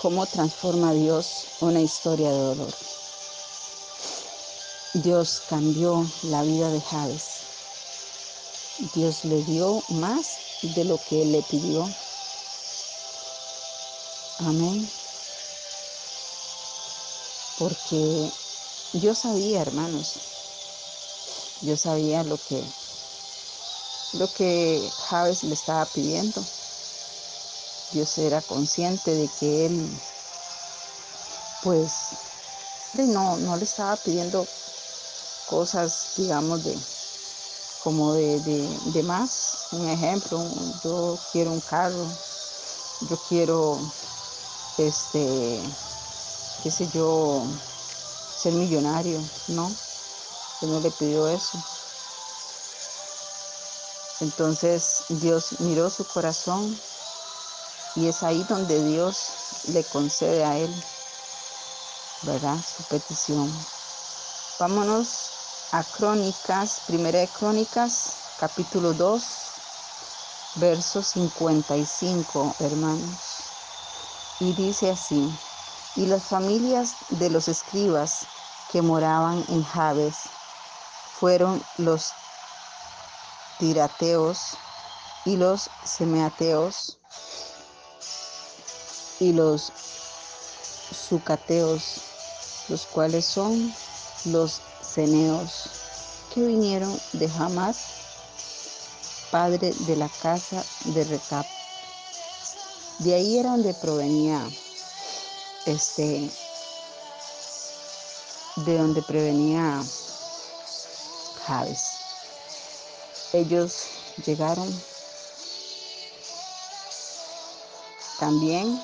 cómo transforma Dios una historia de dolor. Dios cambió la vida de Javes. Dios le dio más de lo que él le pidió. Amén. Porque yo sabía, hermanos, yo sabía lo que lo que Javes le estaba pidiendo. Dios era consciente de que él pues no, no le estaba pidiendo cosas, digamos, de como de, de, más. Un ejemplo, yo quiero un carro, yo quiero, este, qué sé yo, ser millonario, ¿no? Él no le pidió eso. Entonces Dios miró su corazón y es ahí donde Dios le concede a él, ¿verdad? Su petición. Vámonos a Crónicas, Primera de Crónicas, capítulo 2, verso 55, hermanos. Y dice así, y las familias de los escribas que moraban en Jabes fueron los tirateos y los semeateos y los sucateos, los cuales son los ceneos que vinieron de Hamas, padre de la casa de Recap. De ahí era donde provenía este de donde prevenía Javes. Ellos llegaron también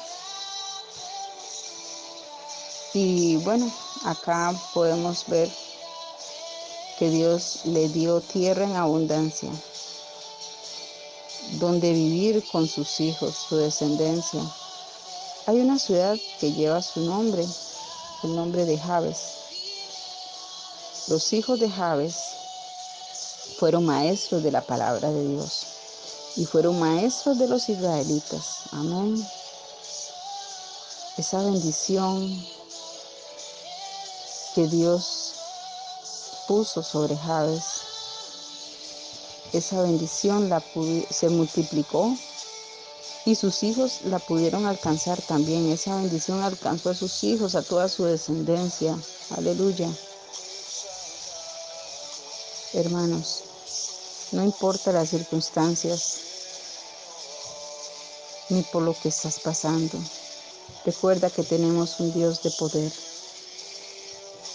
y bueno, acá podemos ver que Dios le dio tierra en abundancia, donde vivir con sus hijos, su descendencia. Hay una ciudad que lleva su nombre, el nombre de Javes. Los hijos de Javes fueron maestros de la palabra de Dios y fueron maestros de los israelitas. Amén. Esa bendición que Dios puso sobre Javes, esa bendición se multiplicó y sus hijos la pudieron alcanzar también. Esa bendición alcanzó a sus hijos, a toda su descendencia. Aleluya. Hermanos, no importa las circunstancias ni por lo que estás pasando. Recuerda que tenemos un Dios de poder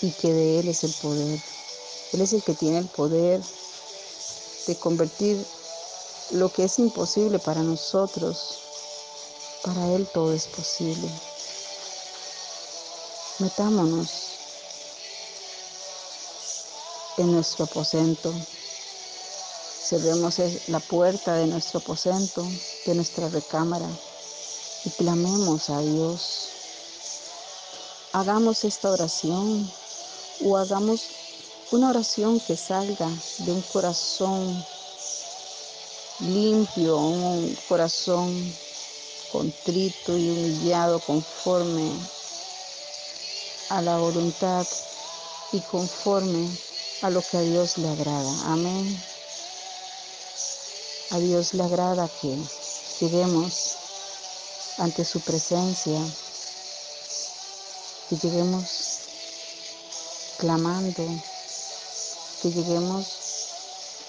y que de Él es el poder. Él es el que tiene el poder de convertir lo que es imposible para nosotros. Para Él todo es posible. Metámonos en nuestro aposento. Cerremos la puerta de nuestro aposento, de nuestra recámara y clamemos a Dios. Hagamos esta oración o hagamos una oración que salga de un corazón limpio, un corazón contrito y humillado conforme a la voluntad y conforme a lo que a Dios le agrada. Amén. A Dios le agrada que lleguemos ante su presencia, que lleguemos clamando, que lleguemos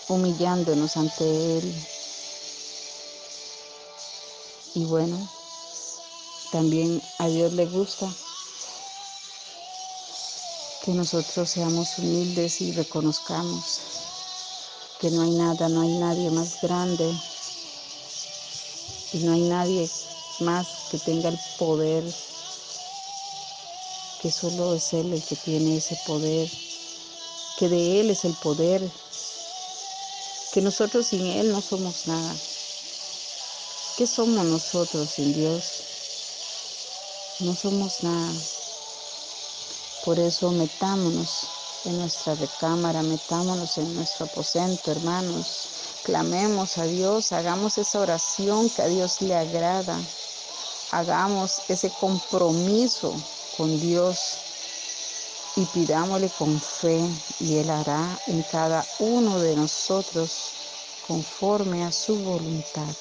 humillándonos ante Él. Y bueno, también a Dios le gusta que nosotros seamos humildes y reconozcamos que no hay nada, no hay nadie más grande y no hay nadie más que tenga el poder, que solo es Él el que tiene ese poder, que de Él es el poder, que nosotros sin Él no somos nada. ¿Qué somos nosotros sin Dios? No somos nada. Por eso metámonos en nuestra recámara, metámonos en nuestro aposento, hermanos. Clamemos a Dios, hagamos esa oración que a Dios le agrada. hagamos ese compromiso con Dios y pidámosle con fe y Él hará en cada uno de nosotros conforme a su voluntad.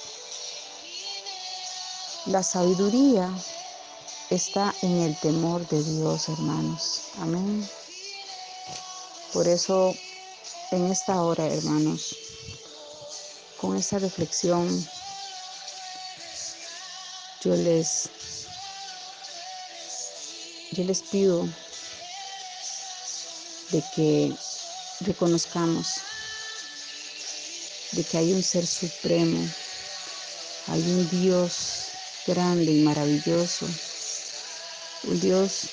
La sabiduría está en el temor de Dios, hermanos. Amén. Por eso, en esta hora, hermanos, con esta reflexión, yo les, yo les pido de que reconozcamos de que hay un ser supremo, hay un Dios grande y maravilloso, un Dios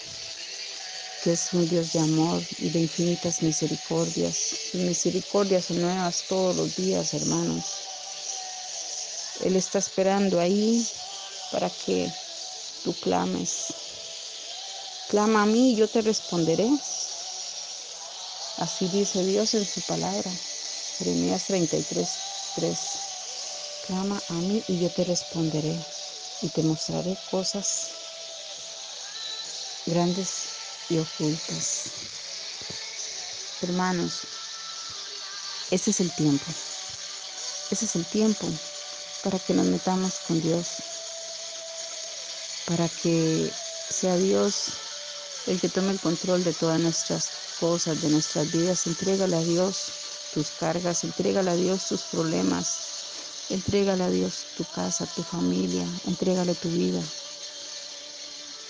que es un Dios de amor y de infinitas misericordias. Sus misericordias son nuevas todos los días, hermanos. Él está esperando ahí para que tú clames. Clama a mí y yo te responderé. Así dice Dios en su palabra. Jeremías 33, 3. Clama a mí y yo te responderé y te mostraré cosas grandes y ocultas. Hermanos, ese es el tiempo. Ese es el tiempo para que nos metamos con Dios. Para que sea Dios el que tome el control de todas nuestras cosas, de nuestras vidas. Entrégale a Dios tus cargas, entrégale a Dios tus problemas. Entrégale a Dios tu casa, tu familia, entrégale tu vida.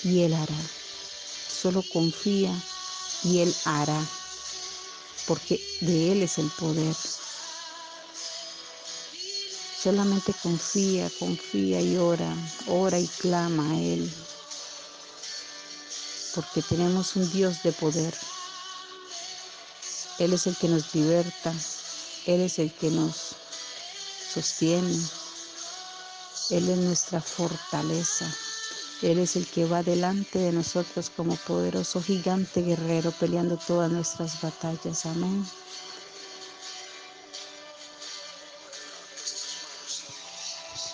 Y Él hará. Solo confía y Él hará. Porque de Él es el poder. Solamente confía, confía y ora, ora y clama a Él. Porque tenemos un Dios de poder. Él es el que nos liberta. Él es el que nos sostiene. Él es nuestra fortaleza. Él es el que va delante de nosotros como poderoso gigante guerrero peleando todas nuestras batallas. Amén.